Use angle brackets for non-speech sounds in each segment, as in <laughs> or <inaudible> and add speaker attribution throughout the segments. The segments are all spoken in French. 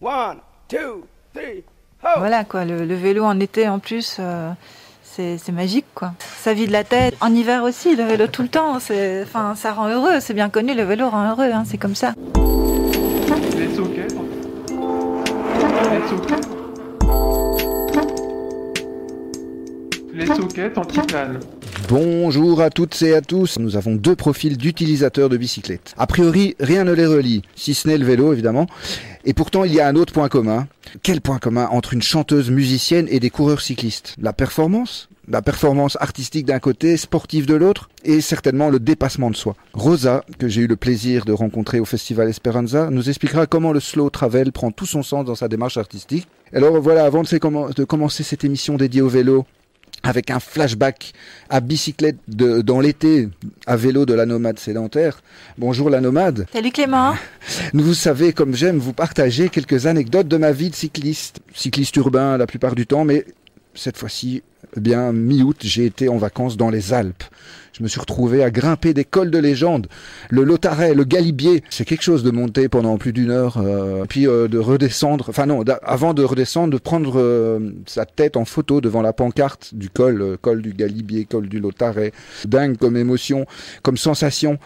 Speaker 1: One, two, three,
Speaker 2: Voilà quoi, le, le, vélo en été en plus, euh, c'est magique quoi. Ça vide la tête. En hiver aussi, le vélo tout le temps, enfin, ça rend heureux, c'est bien connu, le vélo rend heureux, hein, c'est comme ça.
Speaker 3: It's okay. It's okay. Les soquettes anti-plane.
Speaker 4: Bonjour à toutes et à tous. Nous avons deux profils d'utilisateurs de bicyclettes. A priori, rien ne les relie, si ce n'est le vélo évidemment. Et pourtant, il y a un autre point commun. Quel point commun entre une chanteuse musicienne et des coureurs cyclistes? La performance? La performance artistique d'un côté, sportive de l'autre, et certainement le dépassement de soi. Rosa, que j'ai eu le plaisir de rencontrer au Festival Esperanza, nous expliquera comment le slow travel prend tout son sens dans sa démarche artistique. Alors voilà, avant de commencer cette émission dédiée au vélo, avec un flashback à bicyclette de, dans l'été à vélo de la nomade sédentaire. Bonjour la nomade.
Speaker 2: Salut Clément. <laughs>
Speaker 4: Vous savez, comme j'aime vous partager quelques anecdotes de ma vie de cycliste. Cycliste urbain la plupart du temps, mais cette fois-ci, eh bien, mi-août, j'ai été en vacances dans les Alpes. Je me suis retrouvé à grimper des cols de légende. Le Lotaret, le Galibier, c'est quelque chose de monter pendant plus d'une heure, euh, puis euh, de redescendre. Enfin non, avant de redescendre, de prendre euh, sa tête en photo devant la pancarte du col, col du Galibier, col du Lotaret. Dingue comme émotion, comme sensation.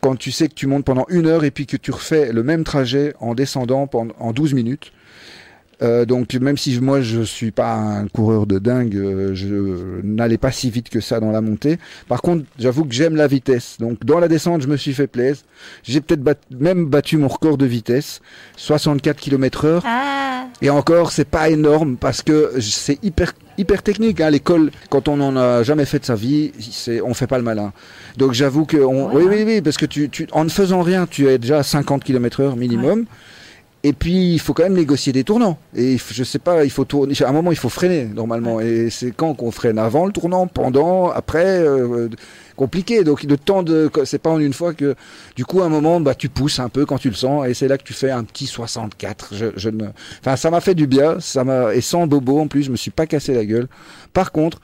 Speaker 4: Quand tu sais que tu montes pendant une heure et puis que tu refais le même trajet en descendant en 12 minutes. Euh, donc même si moi je suis pas un coureur de dingue, euh, je n'allais pas si vite que ça dans la montée. Par contre, j'avoue que j'aime la vitesse. Donc dans la descente, je me suis fait plaisir. J'ai peut-être même battu mon record de vitesse, 64 km/h. Ah. Et encore, c'est pas énorme parce que c'est hyper hyper technique. Hein. L'école, quand on n'en a jamais fait de sa vie, c'est on fait pas le malin. Donc j'avoue que oui oui oui parce que tu, tu en ne faisant rien, tu es déjà à 50 km/h minimum. Et puis, il faut quand même négocier des tournants. Et je sais pas, il faut tourner. À un moment, il faut freiner normalement. Et c'est quand qu'on freine Avant le tournant, pendant, après, euh, compliqué. Donc le temps de, c'est pas en une fois que, du coup, à un moment, bah tu pousses un peu quand tu le sens. Et c'est là que tu fais un petit 64. Je, je ne, enfin, ça m'a fait du bien. Ça m'a et sans bobo en plus, je me suis pas cassé la gueule. Par contre,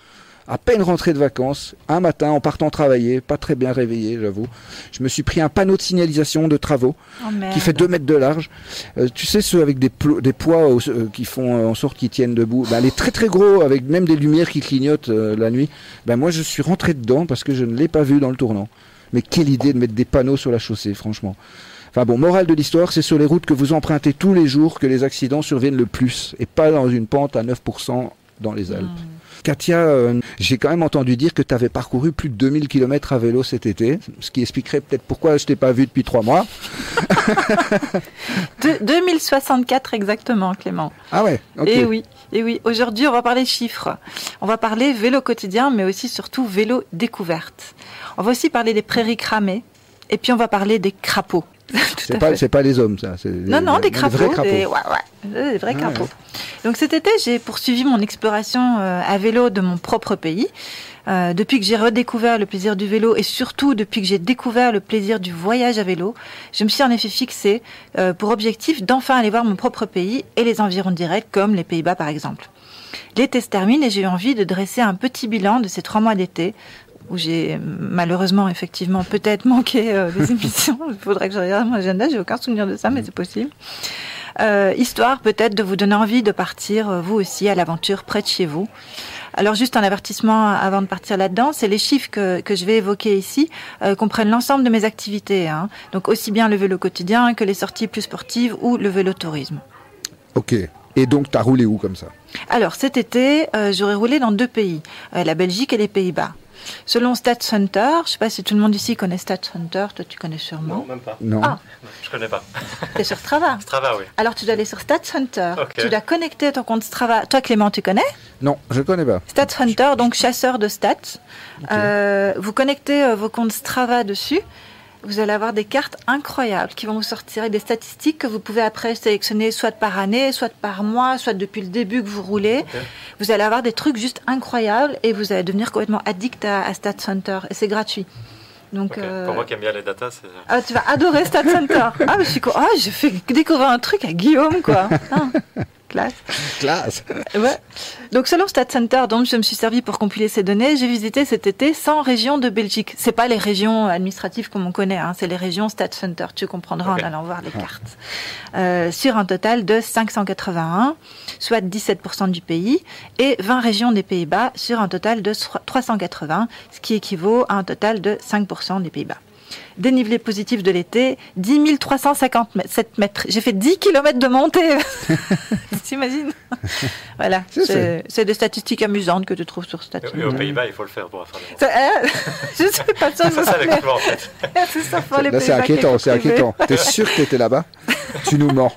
Speaker 4: à peine rentré de vacances, un matin en partant travailler, pas très bien réveillé, j'avoue, je me suis pris un panneau de signalisation de travaux oh, qui fait 2 mètres de large. Euh, tu sais, ceux avec des, des poids euh, qui font euh, en sorte qu'ils tiennent debout. Ben, les très très gros, avec même des lumières qui clignotent la nuit. Ben, moi, je suis rentré dedans parce que je ne l'ai pas vu dans le tournant. Mais quelle idée de mettre des panneaux sur la chaussée, franchement. Enfin bon, morale de l'histoire, c'est sur les routes que vous empruntez tous les jours que les accidents surviennent le plus, et pas dans une pente à 9% dans les Alpes. Hmm. Katia, euh, j'ai quand même entendu dire que tu avais parcouru plus de 2000 km à vélo cet été, ce qui expliquerait peut-être pourquoi je t'ai pas vu depuis trois mois. <laughs>
Speaker 2: 2064 exactement, Clément.
Speaker 4: Ah ouais.
Speaker 2: Et eh oui. Et oui, aujourd'hui, on va parler chiffres. On va parler vélo quotidien, mais aussi surtout vélo découverte. On va aussi parler des prairies cramées, et puis on va parler des crapauds. <laughs>
Speaker 4: c'est pas, pas les hommes, ça.
Speaker 2: Non, non, des crapauds. Des vrais crapauds. Des, ouais, ouais, des vrais crapauds. Donc cet été, j'ai poursuivi mon exploration euh, à vélo de mon propre pays. Euh, depuis que j'ai redécouvert le plaisir du vélo et surtout depuis que j'ai découvert le plaisir du voyage à vélo, je me suis en effet fixé euh, pour objectif d'enfin aller voir mon propre pays et les environs directs comme les Pays-Bas par exemple. L'été se termine et j'ai eu envie de dresser un petit bilan de ces trois mois d'été où j'ai malheureusement effectivement peut-être manqué euh, des <laughs> émissions. Il faudrait que je regarde mon agenda, j'ai aucun souvenir de ça, mais c'est possible. Euh, histoire peut-être de vous donner envie de partir euh, vous aussi à l'aventure près de chez vous. Alors juste un avertissement avant de partir là-dedans, c'est les chiffres que, que je vais évoquer ici comprennent l'ensemble de mes activités, hein. donc aussi bien le vélo quotidien que les sorties plus sportives ou le vélo tourisme.
Speaker 4: Ok. Et donc, tu as roulé où comme ça?
Speaker 2: Alors, cet été, j'aurais roulé dans deux pays, la Belgique et les Pays-Bas. Selon StatsHunter, je ne sais pas si tout le monde ici connaît StatsHunter, toi tu connais sûrement.
Speaker 5: Non, même pas.
Speaker 4: Non.
Speaker 5: Ah. Je connais pas. <laughs>
Speaker 2: Tu es sur Strava
Speaker 5: Strava, oui.
Speaker 2: Alors tu dois aller sur StatsHunter. Tu dois connecter ton compte Strava. Toi Clément, tu connais?
Speaker 4: Non, je ne connais pas.
Speaker 2: StatsHunter, donc chasseur de stats. Euh, vous connectez euh, vos comptes Strava dessus vous allez avoir des cartes incroyables qui vont vous sortir des statistiques que vous pouvez après sélectionner soit par année, soit par mois, soit depuis le début que vous roulez. Vous allez avoir des trucs juste incroyables et vous allez devenir complètement addict à, Stat Center et c'est gratuit.
Speaker 5: Donc, euh, Pour moi qui aime bien les datas, c'est...
Speaker 2: Ah, tu vas adorer Stat Center. <laughs> ah, mais je suis Ah, j'ai fait découvrir un truc à Guillaume, quoi. Ah, <laughs> Classe.
Speaker 4: Classe.
Speaker 2: Ouais. Donc selon StatCenter, dont je me suis servi pour compiler ces données, j'ai visité cet été 100 régions de Belgique. C'est pas les régions administratives comme on connaît, hein, c'est les régions StatCenter. Tu comprendras en allant voir les cartes. Euh, sur un total de 581, soit 17% du pays, et 20 régions des Pays-Bas sur un total de 380, ce qui équivaut à un total de 5% des Pays-Bas. Dénivelé positif de l'été, 10 357 mètres. J'ai fait 10 km de montée. <laughs> T'imagines? Voilà,
Speaker 4: C'est-
Speaker 2: des statistiques amusantes que tu trouves sur Statut.
Speaker 5: Et aux Pays-Bas, il faut le faire pour faire des
Speaker 2: Ça, euh, <laughs> je suis pas sûre que
Speaker 5: ça <laughs>
Speaker 2: soit
Speaker 5: l'exploit en fait.
Speaker 2: c'est ça pour les
Speaker 4: Là, c'est inquiétant, c'est inquiétant. T'es sûr que t'étais là-bas? Tu nous mens.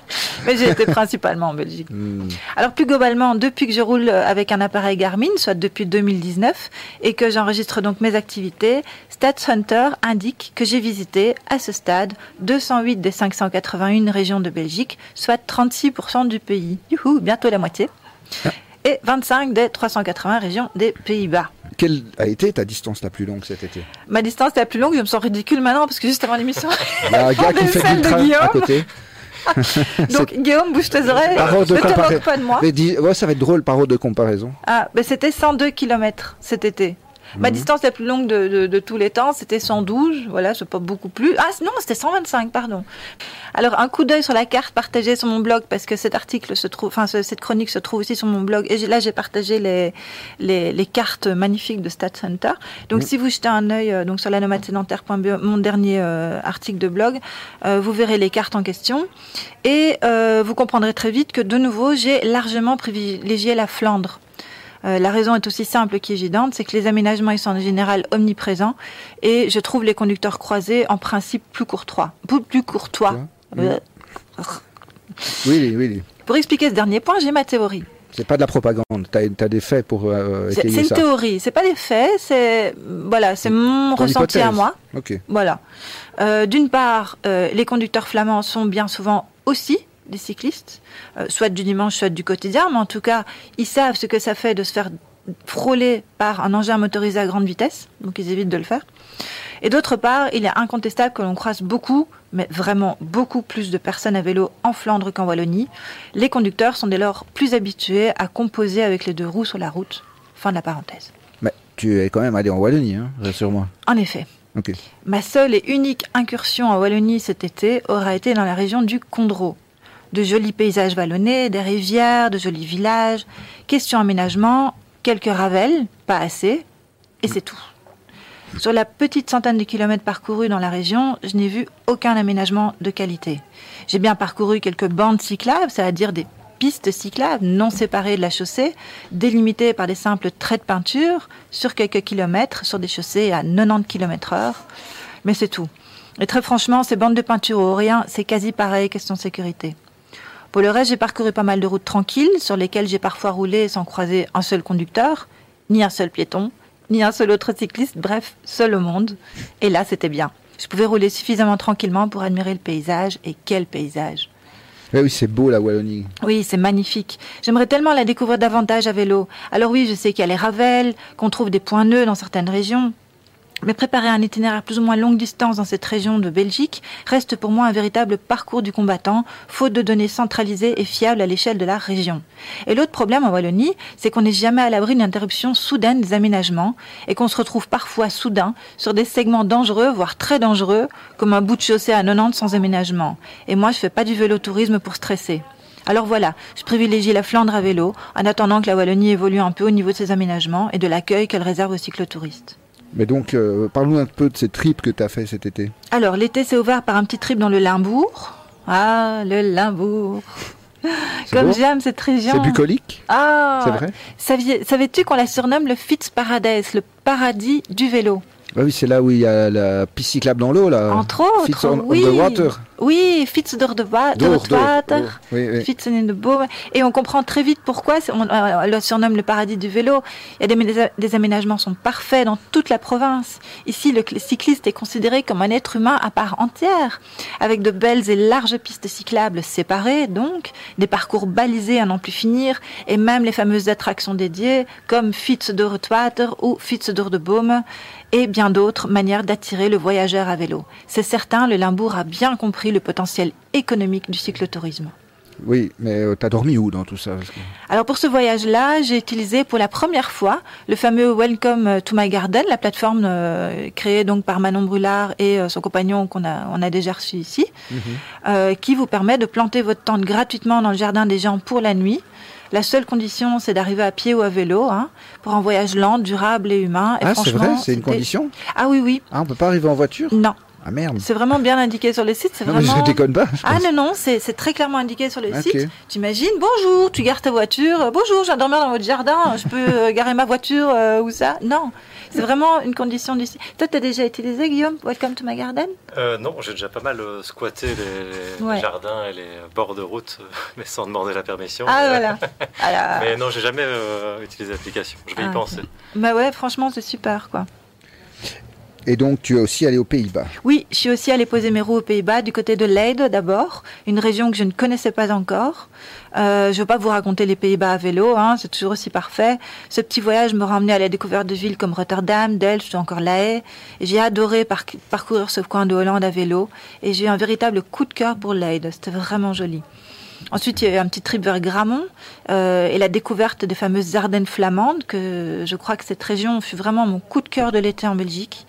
Speaker 2: Mais j'ai été principalement en Belgique.
Speaker 4: Hmm.
Speaker 2: Alors plus globalement, depuis que je roule avec un appareil Garmin, soit depuis 2019, et que j'enregistre donc mes activités, StatsHunter indique que j'ai visité à ce stade 208 des 581 régions de Belgique, soit 36% du pays. Youhou, bientôt la moitié. Et 25 des 380 régions des Pays-Bas.
Speaker 4: Quelle a été ta distance la plus longue cet été?
Speaker 2: Ma distance la plus longue, je me sens ridicule maintenant parce que juste avant l'émission, <laughs>
Speaker 4: Il y a un gars qui fait du
Speaker 2: de
Speaker 4: train
Speaker 2: Guillaume.
Speaker 4: à côté. <laughs>
Speaker 2: donc Guillaume, bouge tes oreilles,
Speaker 4: Par ordre de
Speaker 2: ne te
Speaker 4: comparaison.
Speaker 2: moque pas de moi.
Speaker 4: Mais dis- ouais, ça va être drôle par ordre de comparaison.
Speaker 2: Ah, ben c'était 102 km cet été. Ma
Speaker 4: Mhm.
Speaker 2: distance la plus longue de, de- de tous les temps, c'était 112. Voilà, c'est pas beaucoup plus. Ah non, c'était 125, pardon. Alors un coup d'œil sur la carte partagée sur mon blog parce que cet article se trouve, enfin ce- cette chronique se trouve aussi sur mon blog. Et là, j'ai partagé les, les les cartes magnifiques de Stat Center. Donc si vous jetez un œil euh, donc sur la mon dernier euh, article de blog, euh, vous verrez les cartes en question et vous comprendrez très vite que de nouveau, j'ai largement privilégié la Flandre. Euh, la raison est aussi simple qu'évidente, c'est que les aménagements ils sont en général omniprésents et je trouve les conducteurs croisés en principe plus courtois. Plus, courtois. Euh,
Speaker 4: Oui, oui, oui.
Speaker 2: Pour expliquer ce dernier point, j'ai ma théorie.
Speaker 4: C'est pas de la propagande. T'as as des faits pour euh,
Speaker 2: C'est c'est une
Speaker 4: ça.
Speaker 2: théorie, c'est pas des faits, c'est voilà, c'est mon ressenti à moi. Voilà. Euh, D'une part, euh, les conducteurs flamands sont bien souvent aussi des cyclistes, euh, soit du dimanche, soit du quotidien, mais en tout cas, ils savent ce que ça fait de se faire frôler par un engin motorisé à grande vitesse, donc ils évitent de le faire. Et d'autre part, il est incontestable que l'on croise beaucoup, mais vraiment beaucoup plus de personnes à vélo en Flandre qu'en Wallonie. Les conducteurs sont dès lors plus habitués à composer avec les deux roues sur la route. Fin de la parenthèse.
Speaker 4: Mais tu es quand même allé en Wallonie, hein, rassure-moi.
Speaker 2: En effet. Ma seule et unique incursion en Wallonie cet été aura été dans la région du Condro. De jolis paysages vallonnés, des rivières, de jolis villages, question aménagement, quelques ravels, pas assez, et c'est tout. Sur la petite centaine de kilomètres parcourus dans la région, je n'ai vu aucun aménagement de qualité. J'ai bien parcouru quelques bandes cyclables, c'est-à-dire des pistes cyclables non séparées de la chaussée, délimitées par des simples traits de peinture sur quelques kilomètres sur des chaussées à 90 km heure. Mais c'est tout. Et très franchement, ces bandes de peinture au rien, c'est quasi pareil question sécurité. Pour le reste, j'ai parcouru pas mal de routes tranquilles sur lesquelles j'ai parfois roulé sans croiser un seul conducteur, ni un seul piéton, ni un seul autre cycliste, bref, seul au monde. Et là, c'était bien. Je pouvais rouler suffisamment tranquillement pour admirer le paysage, et quel paysage
Speaker 4: Eh oui, c'est beau la Wallonie.
Speaker 2: oui, c'est magnifique. J'aimerais tellement la découvrir davantage à vélo. Alors oui, je sais qu'il y a les ravels, qu'on trouve des points nœuds dans certaines régions. Mais préparer un itinéraire plus ou moins longue distance dans cette région de Belgique reste pour moi un véritable parcours du combattant, faute de données centralisées et fiables à l'échelle de la région. Et l'autre problème en Wallonie, c'est qu'on n'est jamais à l'abri d'une interruption soudaine des aménagements et qu'on se retrouve parfois soudain sur des segments dangereux, voire très dangereux, comme un bout de chaussée à 90 sans aménagement. Et moi, je fais pas du vélotourisme pour stresser. Alors voilà, je privilégie la Flandre à vélo en attendant que la Wallonie évolue un peu au niveau de ses aménagements et de l'accueil qu'elle réserve aux cyclotouristes.
Speaker 4: Mais donc, euh, parle-nous un peu de ces trips que tu as fait cet été.
Speaker 2: Alors l'été s'est ouvert par un petit trip dans le Limbourg. Ah, le Limbourg. Comme j'aime cette région.
Speaker 4: C'est bucolique
Speaker 2: Ah,
Speaker 4: C'est vrai
Speaker 2: Savais-tu qu'on la surnomme le Fitzparadise, le paradis du vélo?
Speaker 4: Ah Oui, c'est là où il y a la piste cyclable dans l'eau, là.
Speaker 2: Entre autres,
Speaker 4: Fits on,
Speaker 2: oui.
Speaker 4: on the water.
Speaker 2: Oui, Fitz door
Speaker 4: door,
Speaker 2: water.
Speaker 4: Oui, oui.
Speaker 2: Fitz in the boom. Et on comprend très vite pourquoi on, euh, on le surnomme le paradis du vélo. Il y a des, des aménagements sont parfaits dans toute la province. Ici, le cl- cycliste est considéré comme un être humain à part entière, avec de belles et larges pistes cyclables séparées, donc des parcours balisés à n'en plus finir, et même les fameuses attractions dédiées comme Fitz door het water ou Fitz door de Boom, et bien d'autres manières d'attirer le voyageur à vélo. C'est certain, le Limbourg a bien compris le potentiel économique du cyclotourisme.
Speaker 4: Oui, mais euh, t'as dormi où dans tout ça?
Speaker 2: Alors pour ce voyage-là, j'ai utilisé pour la première fois le fameux Welcome to My Garden, la plateforme euh, créée donc par Manon Brulard et euh, son compagnon qu'on a, on a déjà reçu ici, euh, qui vous permet de planter votre tente gratuitement dans le jardin des gens pour la nuit. La seule condition, c'est d'arriver à pied ou à vélo, hein, pour un voyage lent, durable et humain. Et
Speaker 4: Ah, c'est vrai C'est une condition
Speaker 2: Ah oui, oui.
Speaker 4: Ah, on peut pas arriver en voiture?
Speaker 2: Non,
Speaker 4: Ah merde
Speaker 2: c'est vraiment bien indiqué sur le site. C'est
Speaker 4: Non, mais
Speaker 2: vraiment.
Speaker 4: je déconne pas. je
Speaker 2: Ah non, non, c'est c'est très clairement indiqué sur le
Speaker 4: Ok.
Speaker 2: site. Tu imagines, bonjour, tu gares ta voiture, euh, bonjour, je viens dormir dans votre jardin, je peux euh, garer ma voiture euh, où ça? Non, c'est vraiment une condition du site. Toi, tu as déjà utilisé, Guillaume, Welcome to my garden
Speaker 5: Euh, non, j'ai déjà pas mal euh, squatté les, les
Speaker 2: Ouais.
Speaker 5: jardins et les bords de route, euh, <laughs> mais sans demander la permission.
Speaker 2: Ah
Speaker 5: Euh,
Speaker 2: voilà. <laughs> Ah.
Speaker 5: Mais non, j'ai jamais euh, utilisé l'application. Je vais
Speaker 2: Ah,
Speaker 5: y penser.
Speaker 2: Bah ouais, franchement, c'est super, quoi.
Speaker 4: Et donc, tu es aussi allé aux Pays-Bas.
Speaker 2: Oui, je suis aussi allée poser mes roues aux Pays-Bas, du côté de Leyde d'abord, une région que je ne connaissais pas encore. Euh, je ne veux pas vous raconter les Pays-Bas à vélo, hein, c'est toujours aussi parfait. Ce petit voyage me ramenait à la découverte de villes comme Rotterdam, Delft ou encore La Haye. J'ai adoré par- parcourir ce coin de Hollande à vélo et j'ai eu un véritable coup de cœur pour Leyde. C'était vraiment joli. Ensuite, il y a eu un petit trip vers Gramont euh, et la découverte des fameuses Ardennes flamandes, que je crois que cette région fut vraiment mon coup de cœur de l'été en Belgique.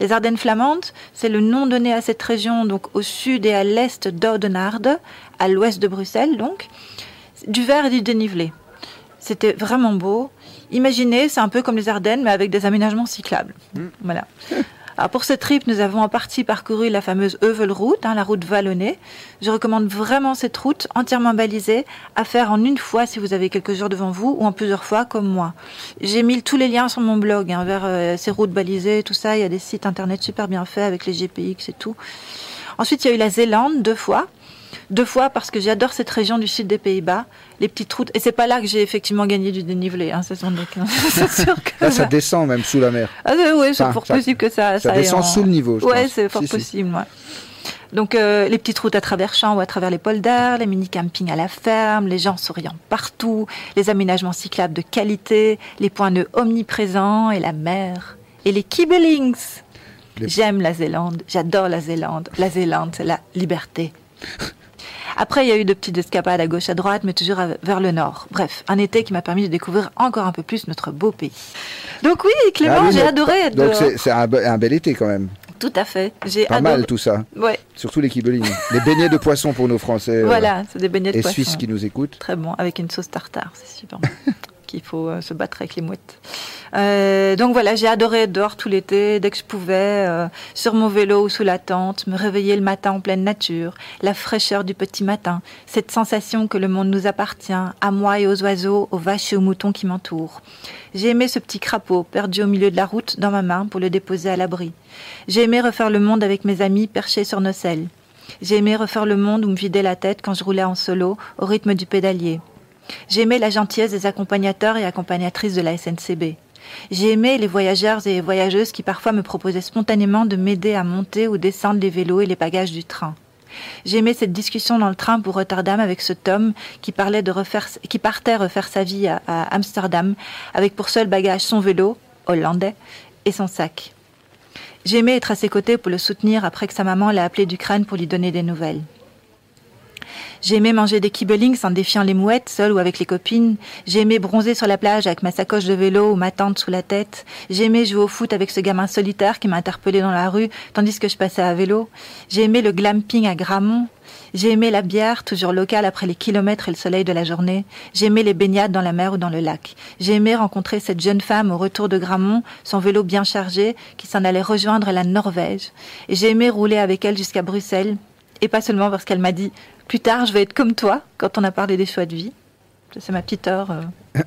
Speaker 2: Les Ardennes flamandes, c'est le nom donné à cette région, donc au sud et à l'est d'Oudenaarde, à l'ouest de Bruxelles, donc, du vert et du dénivelé. C'était vraiment beau. Imaginez, c'est un peu comme les Ardennes, mais avec des aménagements cyclables. Voilà. <laughs> Alors pour ce trip, nous avons en partie parcouru la fameuse Heuvelroute, hein, la route vallonnée. Je recommande vraiment cette route entièrement balisée à faire en une fois si vous avez quelques jours devant vous ou en plusieurs fois comme moi. J'ai mis tous les liens sur mon blog hein, vers euh, ces routes balisées, tout ça. Il y a des sites internet super bien faits avec les GPX et tout. Ensuite, il y a eu la Zélande deux fois. Deux fois parce que j'adore cette région du sud des Pays-Bas, les petites routes. Et c'est pas là que j'ai effectivement gagné du dénivelé, hein, sûr que <laughs> <laughs>
Speaker 4: Là, ça descend même sous la mer.
Speaker 2: ah oui, oui, c'est
Speaker 4: Enfin,
Speaker 2: fort
Speaker 4: ça-
Speaker 2: possible que ça,
Speaker 4: Ça
Speaker 2: aille
Speaker 4: descend
Speaker 2: en-
Speaker 4: sous le niveau, pense.
Speaker 2: c'est fort
Speaker 4: Si, si.
Speaker 2: possible. ouais. Donc euh, les petites routes à travers champs ou à travers les polders, les mini campings à la ferme, les gens souriant partout, les aménagements cyclables de qualité, les points nœuds omniprésents et la mer et les kibelings.
Speaker 4: Les-
Speaker 2: J'aime la Zélande, j'adore la Zélande. La Zélande, c'est la liberté. <laughs> Après, il y a eu de petites escapades à gauche, à droite, mais toujours vers le nord. Bref, un été qui m'a permis de découvrir encore un peu plus notre beau pays. Donc oui, Clément,
Speaker 4: Ah oui,
Speaker 2: j'ai adoré être
Speaker 4: Donc, c'est un, be- un bel été quand même.
Speaker 2: Tout à fait. J'ai
Speaker 4: Pas
Speaker 2: adoré.
Speaker 4: mal tout ça.
Speaker 2: Ouais,
Speaker 4: Surtout les kibelines. les beignets de poisson pour nos Français euh,
Speaker 2: voilà, c'est des beignets de
Speaker 4: et
Speaker 2: poisson.
Speaker 4: Suisses qui nous écoutent.
Speaker 2: Très bon, avec une sauce tartare, c'est super. bon. <laughs> Qu'il faut euh, se battre avec les mouettes. Euh, donc voilà, j'ai adoré être dehors tout l'été, dès que je pouvais, euh, sur mon vélo ou sous la tente, me réveiller le matin en pleine nature, la fraîcheur du petit matin, cette sensation que le monde nous appartient, à moi et aux oiseaux, aux vaches et aux moutons qui m'entourent. J'ai aimé ce petit crapaud perdu au milieu de la route dans ma main pour le déposer à l'abri. J'ai aimé refaire le monde avec mes amis perchés sur nos selles. J'ai aimé refaire le monde ou me vider la tête quand je roulais en solo au rythme du pédalier. J'ai aimé la gentillesse des accompagnateurs et accompagnatrices de la SNCB. J'ai aimé les voyageurs et voyageuses qui parfois me proposaient spontanément de m'aider à monter ou descendre les vélos et les bagages du train. J'ai aimé cette discussion dans le train pour Rotterdam avec ce Tom qui parlait de refaire, qui partait refaire sa vie à, Amsterdam avec pour seul bagage son vélo, hollandais, et son sac. J'ai aimé être à ses côtés pour le soutenir après que sa maman l'a appelé d'Ukraine pour lui donner des nouvelles. J'ai aimé manger des kibelings en défiant les mouettes, seule ou avec les copines. J'ai aimé bronzer sur la plage avec ma sacoche de vélo ou ma tente sous la tête. J'ai aimé jouer au foot avec ce gamin solitaire qui m'a interpellé dans la rue tandis que je passais à vélo. J'ai aimé le glamping à Gramont. J'ai aimé la bière, toujours locale après les kilomètres et le soleil de la journée. J'ai aimé les baignades dans la mer ou dans le lac. J'ai aimé rencontrer cette jeune femme au retour de Gramont, son vélo bien chargé, qui s'en allait rejoindre la Norvège. J'ai aimé rouler avec elle jusqu'à Bruxelles. Et pas seulement parce qu'elle m'a dit plus tard je vais être comme toi quand on a parlé des choix de vie. C'est ma petite heure euh,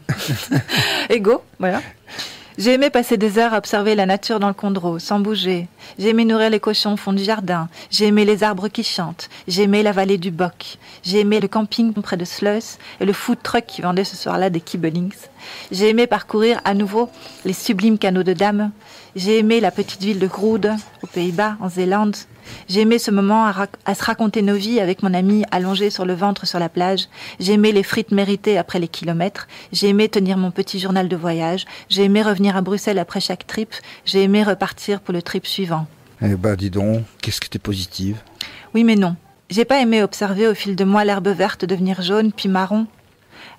Speaker 2: <laughs> égo, voilà. J'ai aimé passer des heures à observer la nature dans le Condro, sans bouger. J'ai aimé nourrir les cochons au fond du jardin. J'ai aimé les arbres qui chantent. J'ai aimé la vallée du Boc. J'ai aimé le camping près de Sluis et le food truck qui vendait ce soir-là des kibelings. J'ai aimé parcourir à nouveau les sublimes canaux de Dames. J'ai aimé la petite ville de Groede, aux Pays-Bas, en Zélande. J'ai aimé ce moment à, à se raconter nos vies avec mon ami allongé sur le ventre sur la plage. J'ai aimé les frites méritées après les kilomètres. J'ai aimé tenir mon petit journal de voyage. J'ai aimé revenir à Bruxelles après chaque trip. J'ai aimé repartir pour le trip suivant.
Speaker 4: Eh ben, dis donc, qu'est-ce que t'es positive?
Speaker 2: Oui, mais non. J'ai pas aimé observer au fil de mois l'herbe verte devenir jaune puis marron,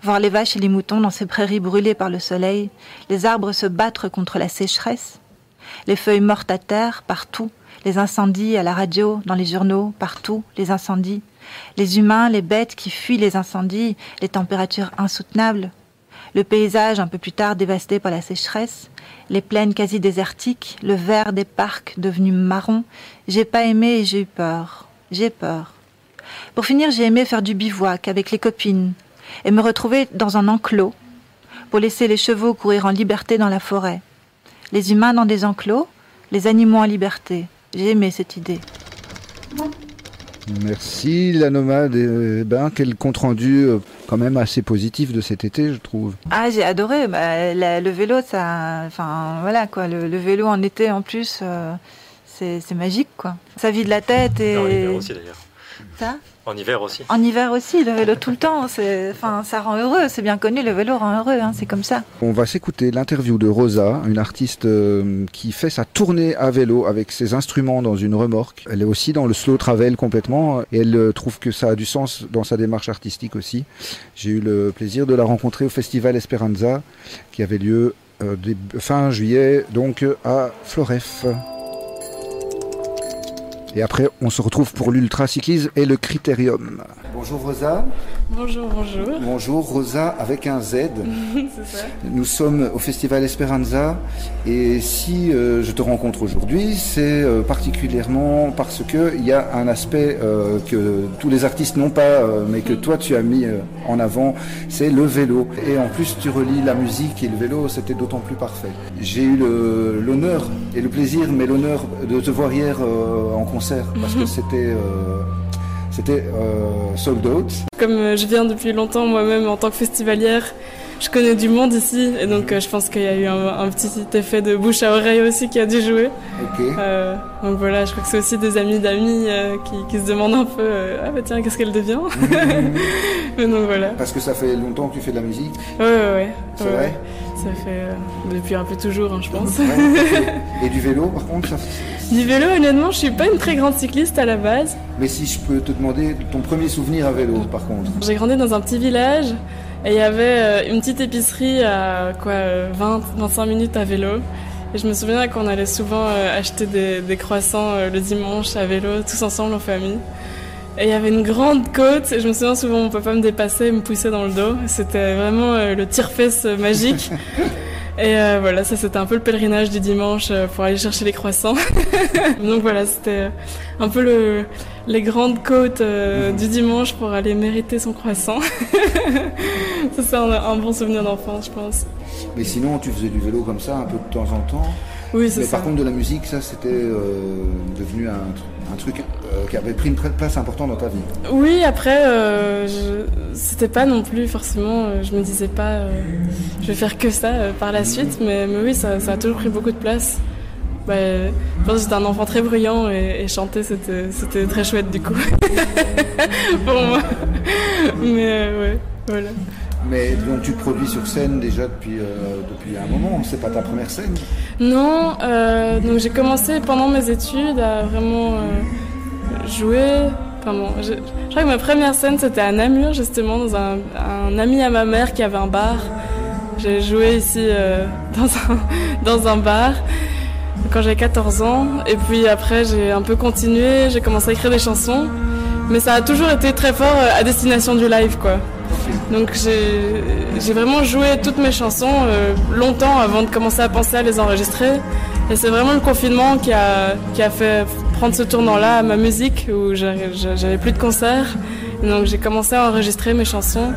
Speaker 2: voir les vaches et les moutons dans ces prairies brûlées par le soleil, les arbres se battre contre la sécheresse, les feuilles mortes à terre partout, les incendies à la radio, dans les journaux, partout, les incendies, les humains, les bêtes qui fuient les incendies, les températures insoutenables, le paysage un peu plus tard dévasté par la sécheresse, les plaines quasi désertiques, le vert des parcs devenu marron, j'ai pas aimé et j'ai eu peur. J'ai peur. Pour finir, j'ai aimé faire du bivouac avec les copines et me retrouver dans un enclos pour laisser les chevaux courir en liberté dans la forêt. Les humains dans des enclos, les animaux en liberté. J'ai aimé cette idée.
Speaker 4: Merci la nomade. Eh ben, quel compte rendu euh, quand même assez positif de cet été, je trouve.
Speaker 2: Ah, j'ai adoré. Bah, la- le vélo, ça, enfin voilà quoi. Le, le vélo en été en plus, euh, c'est magique quoi. Ça vide la tête et
Speaker 5: aussi d'ailleurs.
Speaker 2: Ça.
Speaker 5: En hiver aussi.
Speaker 2: En hiver aussi, le vélo tout le temps. C'est, enfin, ça rend heureux. C'est bien connu. Le vélo rend heureux. Hein, c'est comme ça.
Speaker 4: On va s'écouter l'interview de Rosa, une artiste euh, qui fait sa tournée à vélo avec ses instruments dans une remorque. Elle est aussi dans le slow travel complètement et elle euh, trouve que ça a du sens dans sa démarche artistique aussi. J'ai eu le plaisir de la rencontrer au festival Esperanza qui avait lieu euh, fin juillet donc à Floref. Et après, on se retrouve pour l'ultracyclisme et le critérium. Bonjour Rosa.
Speaker 6: Bonjour, bonjour.
Speaker 4: Bonjour Rosa avec un Z. <laughs>
Speaker 6: C'est ça.
Speaker 4: Nous sommes au Festival Esperanza et si euh, je te rencontre aujourd'hui, c'est euh, particulièrement parce que il y a un aspect euh, que tous les artistes n'ont pas, euh, mais que toi tu as mis euh, en avant, c'est le vélo. Et en plus, tu relis la musique et le vélo, c'était d'autant plus parfait. J'ai eu l'honneur et le plaisir, mais l'honneur de te voir hier euh, en concert parce que <laughs> c'était euh, c'était euh, sold out.
Speaker 6: Comme euh, je viens depuis longtemps moi-même en tant que festivalière, je connais du monde ici et donc euh, je pense qu'il y a eu un, un petit effet de bouche à oreille aussi qui a dû jouer. Euh, donc voilà, je crois que c'est aussi des amis d'amis qui, qui se demandent un peu ah bah tiens qu'est-ce qu'elle devient. <laughs> Mais donc voilà.
Speaker 4: Parce que ça fait longtemps que tu fais de la musique,
Speaker 6: Ouais ouais ouais.
Speaker 4: c'est
Speaker 6: Ouais,
Speaker 4: vrai
Speaker 6: ouais. Ça fait depuis un peu toujours hein, je pense. <laughs>
Speaker 4: Et du vélo, par contre, ça,
Speaker 6: Du vélo honnêtement je suis pas une très grande cycliste à la base.
Speaker 4: mais si je peux te demander ton premier souvenir à vélo, par contre.
Speaker 6: J'ai grandi dans un petit village et il y avait euh, une petite épicerie à quoi euh, 20-25 minutes à vélo. Et je me souviens qu'on allait souvent euh, acheter des, des croissants euh, le dimanche à vélo, tous ensemble en famille. Et il y avait une grande côte et je me souviens souvent mon papa me dépassait et me poussait dans le dos. C'était vraiment euh, le tire-fesse euh, magique. <laughs> Et euh, voilà, ça c'était un peu le pèlerinage du dimanche euh, pour aller chercher les croissants. <laughs> Donc voilà, c'était euh, un peu le, les grandes côtes euh, du dimanche pour aller mériter son croissant. <laughs> ça c'est un, un bon souvenir d'enfance, je pense.
Speaker 4: Mais sinon, tu faisais du vélo comme ça, un peu de temps en temps.
Speaker 6: Oui, c'est
Speaker 4: Mais
Speaker 6: ça.
Speaker 4: par contre, de la musique, ça, c'était euh, devenu un, tr- un truc euh, qui avait pris une pla- place importante dans ta vie.
Speaker 6: Oui, après, euh, je... c'était pas non plus forcément. euh, je me disais pas, je vais faire que ça par la suite, mais, mais oui, ça, ça a toujours pris beaucoup de place. Bah, je pense que j'étais un enfant très bruyant et, et chanter c'était c'était très chouette du coup <laughs> pour moi. Mais ouais, voilà.
Speaker 4: Mais donc, tu te produis sur scène déjà depuis, euh, depuis un moment. C'est pas ta première scène.
Speaker 6: Non, euh, donc j'ai commencé pendant mes études à vraiment euh, jouer. Enfin bon, je, crois que ma première scène c'était à Namur justement dans un, un ami à ma mère qui avait un bar. J'ai joué ici <laughs> dans un dans un bar quand j'avais 14 ans et puis après j'ai un peu continué, j'ai commencé à écrire des chansons, mais ça a toujours été très fort à destination du live quoi. Donc j'ai vraiment joué toutes mes chansons euh, longtemps avant de commencer à penser à les enregistrer. Et c'est vraiment le confinement qui a, qui a fait prendre ce tournant-là à ma musique où j'avais plus de concerts. Et donc j'ai commencé à enregistrer mes chansons.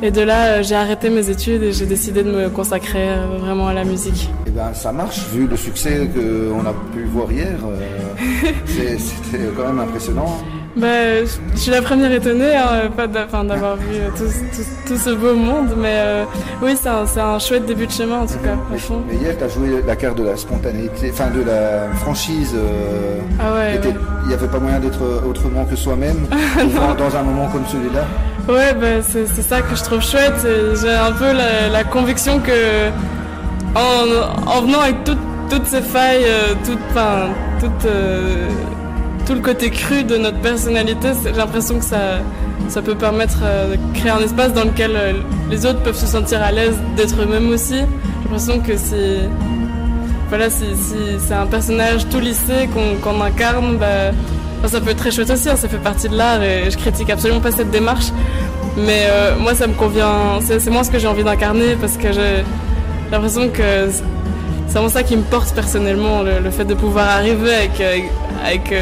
Speaker 6: Et de là, euh, j'ai arrêté mes études et j'ai décidé de me consacrer euh, vraiment à la musique.
Speaker 4: Et ben, ça marche, vu le succès qu'on a pu voir hier. euh, <laughs> C'était quand même impressionnant.
Speaker 6: Bah, je suis la première étonnée hein, pas d'avoir vu euh, tout, tout- tout ce beau monde, mais euh, oui, c'est un, chouette début de chemin en tout cas,
Speaker 4: Mais,
Speaker 6: fond.
Speaker 4: mais hier, tu as joué la carte de la spontanéité, enfin de la franchise. euh,
Speaker 6: Ah ouais.
Speaker 4: Il n'y avait pas moyen d'être autrement que soi-même <laughs> dans un moment comme celui-là?
Speaker 6: Ouais, bah, c'est ça que je trouve chouette. et J'ai un peu la, la conviction que en, en venant avec toutes toutes ces failles, toutes, toutes, tout le côté cru de notre personnalité, j'ai l'impression que ça, ça peut permettre euh, de créer un espace dans lequel euh, les autres peuvent se sentir à l'aise d'être eux-mêmes aussi. J'ai l'impression que si, voilà, si, c'est un personnage tout lissé qu'on incarne, bah, ça peut être très chouette aussi, hein, ça fait partie de l'art et je critique absolument pas cette démarche. Mais euh, moi, ça me convient, c'est moi ce que j'ai envie d'incarner parce que j'ai l'impression que c'est vraiment ça qui me porte personnellement, le, fait de pouvoir arriver avec, avec,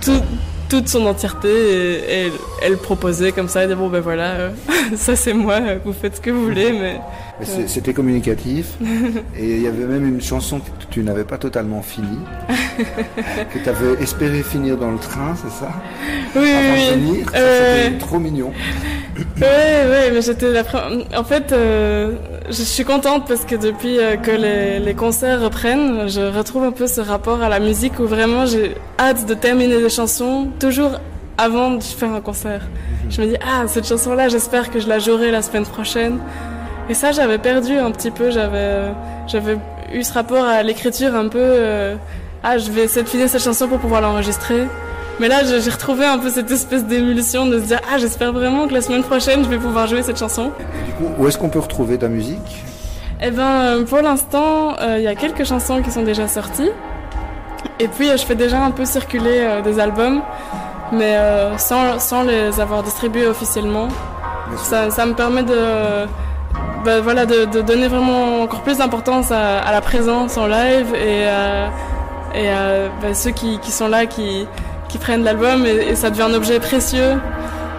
Speaker 6: tout, toute son entièreté et, elle proposait comme ça et bon ben voilà euh, <laughs> ça c'est moi vous faites ce que vous voulez mais,
Speaker 4: c'était communicatif. <laughs> Et il y avait même une chanson que tu n'avais pas totalement finie <laughs> que tu avais espéré finir dans le train c'est ça?
Speaker 6: Oui oui,
Speaker 4: c'était trop mignon. <coughs>
Speaker 6: Oui oui mais j'étais la en fait euh, je suis contente parce que depuis euh, que les, les, concerts reprennent, je retrouve un peu ce rapport à la musique où vraiment j'ai hâte de terminer les chansons toujours avant de faire un concert. Je me dis, ah, cette chanson-là, j'espère que je la jouerai la semaine prochaine. Et ça, j'avais perdu un petit peu, j'avais, j'avais eu ce rapport à l'écriture un peu, euh, ah, je vais essayer de finir cette chanson pour pouvoir l'enregistrer. Mais là, j'ai retrouvé un peu cette espèce d'émulsion de se dire Ah, j'espère vraiment que la semaine prochaine, je vais pouvoir jouer cette chanson.
Speaker 4: Du coup, où est-ce qu'on peut retrouver ta musique?
Speaker 6: Eh ben, pour l'instant, euh, il y a quelques chansons qui sont déjà sorties. Et puis, euh, je fais déjà un peu circuler des albums, mais sans, sans, les avoir distribués officiellement. Ça, ça, me permet de, bah, voilà, de, de, donner vraiment encore plus d'importance à, à, la présence en live et, et à bah, ceux qui, qui sont là, qui qui prennent l'album et, ça devient un objet précieux.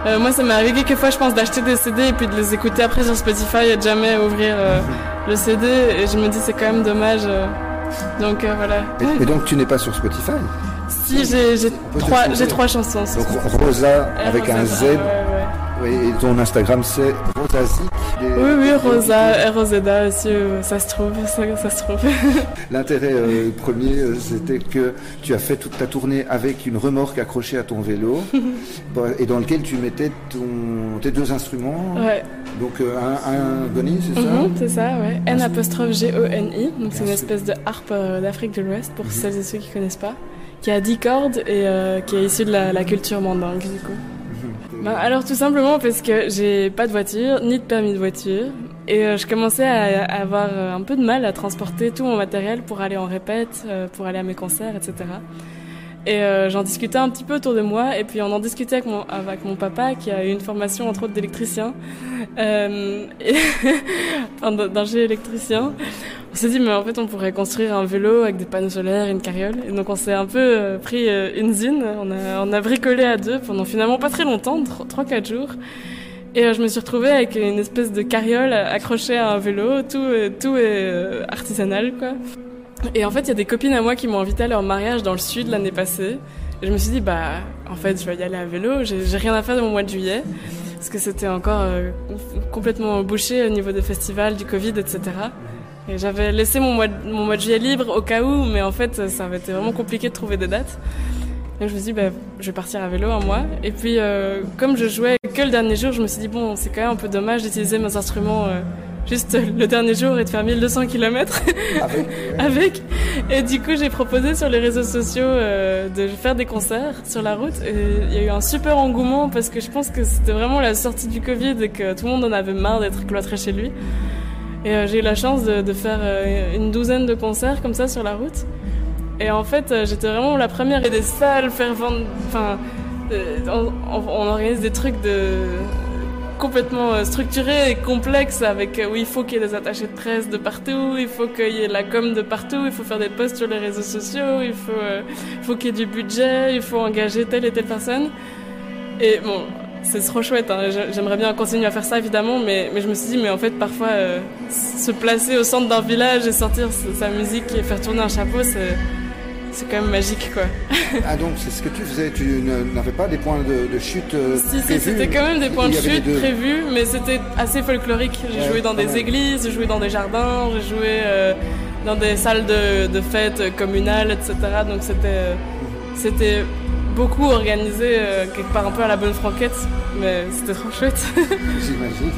Speaker 6: Euh, moi, ça m'est arrivé quelques fois, je pense, d'acheter des CD et puis de les écouter après sur Spotify et de jamais ouvrir euh, <laughs> le CD. Et je me dis, c'est quand même dommage. Euh. donc voilà.
Speaker 4: Et, donc, tu n'es pas sur Spotify?
Speaker 6: Si, j'ai trois, trois chansons.
Speaker 4: Donc, Rosa avec un Z. Oui, et ton Instagram c'est Rosazik.
Speaker 6: Oui, oui, Rosa, Roseda aussi, euh, ça se trouve, <laughs> ça, se trouve. <laughs>
Speaker 4: L'intérêt euh, premier, euh, c'était que tu as fait toute ta tournée avec une remorque accrochée à ton vélo <laughs> et dans lequel tu mettais ton, tes deux instruments.
Speaker 6: Ouais.
Speaker 4: Donc un, un goni, c'est ça
Speaker 6: mhm, C'est ça, ouais. N apostrophe G-O-N-I. Donc c'est une espèce de harpe d'Afrique de l'Ouest pour mhm. celles et ceux qui connaissent pas. Qui a 10 cordes et qui est issue de la, la culture mandingue du coup. Bah, alors tout simplement parce que j'ai pas de voiture, ni de permis de voiture, et euh, je commençais à, avoir euh, un peu de mal à transporter tout mon matériel pour aller en répète, euh, pour aller à mes concerts, etc. Et j'en discutais un petit peu autour de moi, et puis on en discutait avec mon, papa qui a eu une formation entre autres d'électricien, euh, d'ingé <laughs> électricien on s'est dit, mais en fait, on pourrait construire un vélo avec des panneaux solaires, une carriole. Et donc, on s'est un peu euh, pris euh, une zine. On a, bricolé à deux pendant finalement pas très longtemps, 3-4 jours. Et euh, je me suis retrouvée avec une espèce de carriole accrochée à un vélo. Tout, tout est artisanal, quoi. Et en fait, il y a des copines à moi qui m'ont invité à leur mariage dans le sud l'année passée. Et je me suis dit, bah, en fait, je vais y aller à vélo. J'ai rien à faire de mon mois de juillet. Parce que c'était encore complètement bouché au niveau des festivals, du Covid, etc. J'avais laissé mon mois, de, mon mois de juillet libre au cas où, mais en fait, ça avait été vraiment compliqué de trouver des dates. Donc je me suis dit, bah, je vais partir à vélo un mois. Et puis, euh, comme je jouais que le dernier jour, je me suis dit, bon, c'est quand même un peu dommage d'utiliser mes instruments euh, juste le dernier jour et de faire 1200 km avec. <laughs> avec. Et du coup, j'ai proposé sur les réseaux sociaux euh, de faire des concerts sur la route. Et il y a eu un super engouement parce que je pense que c'était vraiment la sortie du Covid et que tout le monde en avait marre d'être cloîtré chez lui. Et euh, j'ai eu la chance de, de, faire euh, une douzaine de concerts comme ça sur la route. Et en fait, euh, j'étais vraiment la première et des salles faire vendre. Enfin, on, on, organise des trucs de complètement structurés et complexes avec où il faut qu'il y ait des attachés de presse de partout, il faut qu'il y ait la com de partout, il faut faire des posts sur les réseaux sociaux, il faut, faut qu'il y ait du budget, il faut engager telle et telle personne. Et bon, c'est trop chouette. Hein. J'aimerais bien continuer à faire ça évidemment, mais, mais je me suis dit, mais en fait, parfois, euh, se placer au centre d'un village et sortir sa musique et faire tourner un chapeau, c'est. C'est quand même magique, quoi.
Speaker 4: ah donc c'est ce que tu faisais, tu n'avais pas des points de, chute euh,
Speaker 6: Si, si c'était quand même des points de chute prévus, mais c'était assez folklorique. J'ai joué dans des églises, j'ai joué dans des jardins, j'ai joué euh, dans des salles de, de fêtes communales, etc. Donc c'était, c'était beaucoup organisé euh, quelque part un peu à la bonne franquette, mais c'était trop chouette. <laughs>
Speaker 4: J'imagine,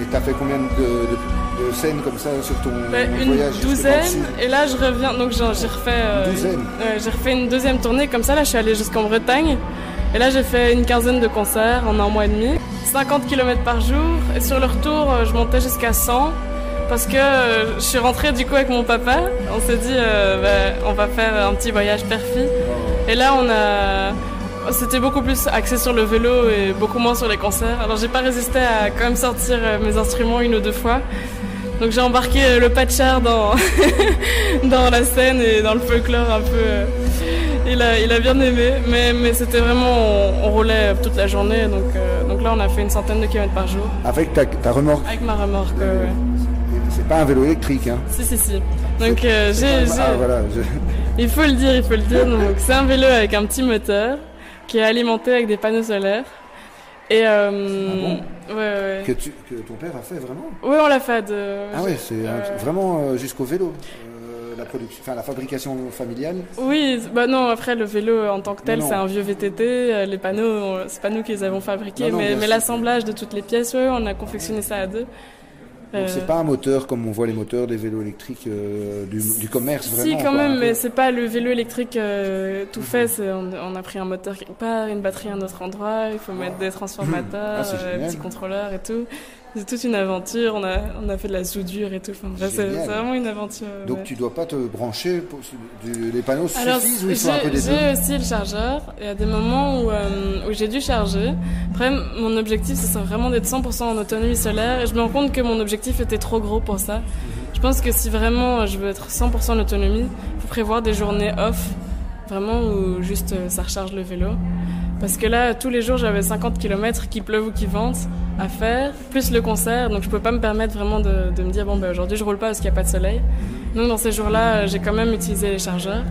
Speaker 4: Et t'as fait combien de, de- de scènes comme ça sur ton
Speaker 6: Bah, une
Speaker 4: voyage
Speaker 6: douzaine et là je reviens donc j'ai refait euh, j'ai refait une deuxième tournée comme ça là je suis allée jusqu'en Bretagne et là j'ai fait une quinzaine de concerts en un mois et demi. 50 km par jour et sur le retour euh, je montais jusqu'à 100 parce que euh, je suis rentrée du coup avec mon papa. On s'est dit euh, bah, on va faire un petit voyage père-fille et là on a c'était beaucoup plus axé sur le vélo et beaucoup moins sur les concerts. Alors j'ai pas résisté à quand même sortir mes instruments une ou deux fois. Donc j'ai embarqué euh, le patchard dans, <laughs> dans la scène et dans le folklore un peu. euh, Il a, il a bien aimé, mais, mais c'était vraiment, on, on roulait toute la journée, donc, euh, donc là on a fait une centaine de kilomètres par jour
Speaker 4: Avec ta, ta remorque.
Speaker 6: avec ma remorque. ouais, ouais.
Speaker 4: C'est pas un vélo électrique, hein.
Speaker 6: Si, si, si. Donc euh, j'ai,
Speaker 4: Ah voilà, je-
Speaker 6: il faut le dire, il faut le dire. Donc <laughs> c'est un vélo avec un petit moteur qui est alimenté avec des panneaux solaires. Et euh,
Speaker 4: Ah
Speaker 6: ouais, ouais.
Speaker 4: que, tu- que ton père a fait vraiment.
Speaker 6: Oui, on l'a fait. De...
Speaker 4: Ah ouais, c'est
Speaker 6: Euh,
Speaker 4: vraiment euh, jusqu'au vélo. euh, la production, enfin la fabrication familiale.
Speaker 6: Oui, bah non, après le vélo en tant que tel, c'est un vieux VTT. euh, Les panneaux, c'est pas nous qui les avons fabriqués,
Speaker 4: Non, non,
Speaker 6: mais, l'assemblage de toutes les pièces, ouais, on a confectionné ça à deux.
Speaker 4: Donc
Speaker 6: Euh,
Speaker 4: c'est pas un moteur comme on voit les moteurs des vélos électriques euh, du, du commerce
Speaker 6: Si,
Speaker 4: vraiment.
Speaker 6: quand
Speaker 4: quoi, un
Speaker 6: même, mais c'est pas le vélo électrique euh, tout fait. c'est- On, on a pris un moteur quelque part, une batterie à un autre endroit, il faut mettre des transformateurs,
Speaker 4: Ah,
Speaker 6: euh, petits contrôleurs et tout. C'est toute une aventure. On a, on a fait de la soudure et tout. Enfin, bref, c'est c'est vraiment une aventure. euh,
Speaker 4: Donc
Speaker 6: ouais.
Speaker 4: tu dois pas te brancher, pour, du- les panneaux
Speaker 6: Alors,
Speaker 4: suffisent ou il faut un peu
Speaker 6: j'ai
Speaker 4: des
Speaker 6: j'ai aussi le chargeur. Il y a des moments où, euh, où j'ai dû charger. Après, mon objectif, ce serait vraiment d'être 100% en autonomie solaire. Et je me rends compte que mon objectif était trop gros pour ça. Je pense que si vraiment je veux être 100% en autonomie, il faut prévoir des journées off. Vraiment où juste euh, ça recharge le vélo. Parce que là, tous les jours, j'avais 50 km, qu'il pleuve ou qu'il vente, à faire, plus le concert. Donc je peux pas me permettre vraiment de, me dire, bon, ben, aujourd'hui, je roule pas parce qu'il n'y a pas de soleil. Donc dans ces jours-là, euh, j'ai quand même utilisé les chargeurs.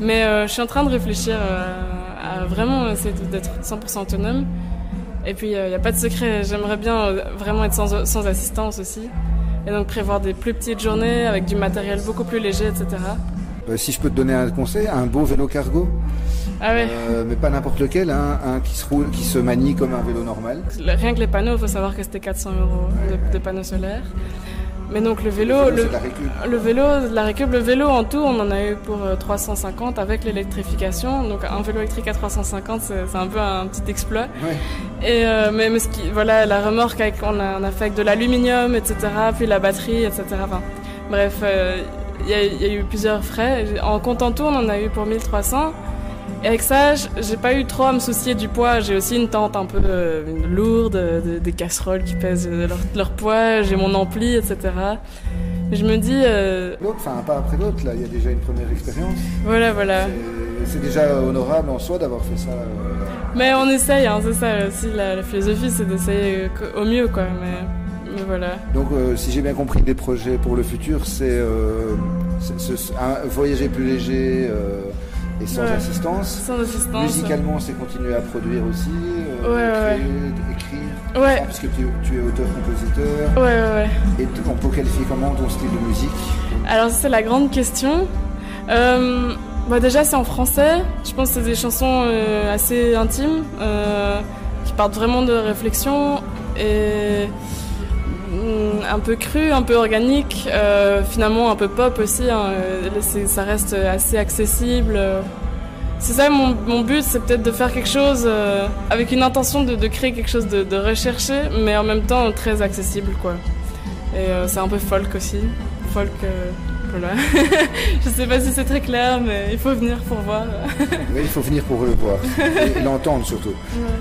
Speaker 6: Mais euh, je suis en train de réfléchir euh, à vraiment essayer d'être 100% autonome. Et puis, il n'y a pas de secret, j'aimerais bien euh, vraiment être sans, assistance aussi. Et donc prévoir des plus petites journées avec du matériel beaucoup plus léger, etc.
Speaker 4: Euh, Si je peux te donner un conseil, un beau vélo cargo,
Speaker 6: Ah ouais,
Speaker 4: euh, mais pas n'importe lequel, hein, un qui se roule, qui se manie comme un vélo normal.
Speaker 6: Rien que les panneaux, il faut savoir que c'était 400 euros de, de panneaux solaires. Mais donc le vélo, le, vélo, la récup, le vélo en tout, on en a eu pour euh, 350 avec l'électrification. Donc un vélo électrique à 350, c'est un peu un petit exploit.
Speaker 4: Ouais.
Speaker 6: Et euh, mais, mais ce qui, voilà, la remorque, avec, on, a, on a fait avec de l'aluminium, etc. Puis la batterie, etc. Enfin, bref, euh, il y, y a eu plusieurs frais. En comptant tout, on en a eu pour 1300. Et avec ça, j'ai pas eu trop à me soucier du poids. J'ai aussi une tente un peu euh, lourde, euh, de- des casseroles qui pèsent euh, leur, leur poids. J'ai mon ampli, etc. Je me dis, euh,
Speaker 4: L'autre, enfin un pas après l'autre, là, il y a déjà une première expérience.
Speaker 6: voilà, voilà.
Speaker 4: C'est- déjà honorable en soi d'avoir fait ça. euh,
Speaker 6: Mais on essaye, hein, c'est ça aussi. La, la philosophie, c'est d'essayer au mieux, quoi. Mais, mais voilà.
Speaker 4: Donc, si j'ai bien compris des projets pour le futur, c'est voyager plus léger et sans
Speaker 6: Ouais.
Speaker 4: assistance.
Speaker 6: Sans assistance.
Speaker 4: Musicalement, c'est continuer à produire aussi, euh,
Speaker 6: Ouais,
Speaker 4: créer, écrire,
Speaker 6: Ouais,
Speaker 4: parce que tu, tu es auteur-compositeur.
Speaker 6: ouais, ouais. ouais.
Speaker 4: Et on peut qualifier comment ton style de musique?
Speaker 6: Alors, c'est la grande question. Euh, bah déjà, c'est en français. Je pense que c'est des chansons euh, assez intimes, euh, qui partent vraiment de réflexion et un peu cru, un peu organique, euh, finalement un peu pop aussi. hein. Euh, ça reste assez accessible. C'est ça mon, mon but, c'est peut-être de faire quelque chose euh, avec une intention de, de créer quelque chose de, de recherché, mais en même temps très accessible, quoi. Et euh, c'est un peu folk aussi. Folk, euh, voilà. <laughs> Je sais pas si c'est très clair, mais il faut venir pour voir. <laughs>
Speaker 4: Oui, il faut venir pour le voir <laughs> et l'entendre surtout.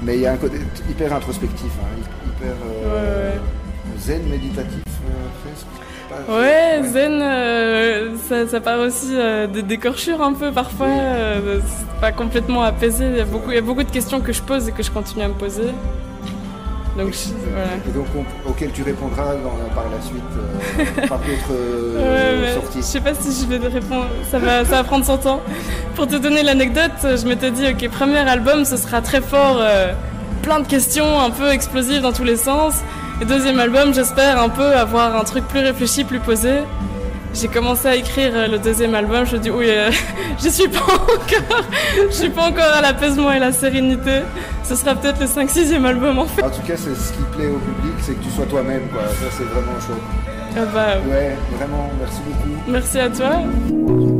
Speaker 4: Mais il y a un côté hyper introspectif, hein, hyper euh, zen, méditatif euh, presque.
Speaker 6: Ouais, zen, euh, ça, ça part aussi euh, des décorchures un peu parfois. c'est pas complètement apaisé. Il y, a beaucoup, il y a beaucoup de questions que je pose et que je continue à me poser. Donc je- voilà.
Speaker 4: Et donc on- auquel tu répondras dans- par la suite euh, <laughs> par d'autres euh,
Speaker 6: Ouais, mais je
Speaker 4: sorties.
Speaker 6: sais pas si je vais te répondre. Ça va, ça va prendre son temps. Pour te donner l'anecdote, je m'étais dit, ok, premier album, ce sera très fort, euh, plein de questions, un peu explosives dans tous les sens. Et deuxième album, j'espère un peu avoir un truc plus réfléchi, plus posé. j'ai commencé à écrire euh, le deuxième album, je dis oui, euh, <laughs> je suis pas encore, je suis pas encore à l'apaisement et la sérénité. Ce sera peut-être le 5-6e album en fait.
Speaker 4: En tout cas, c'est ce qui plaît au public, c'est que tu sois toi-même, quoi. Ça, c'est vraiment chouette.
Speaker 6: Ah bah,
Speaker 4: Ouais, vraiment, merci beaucoup.
Speaker 6: merci à toi.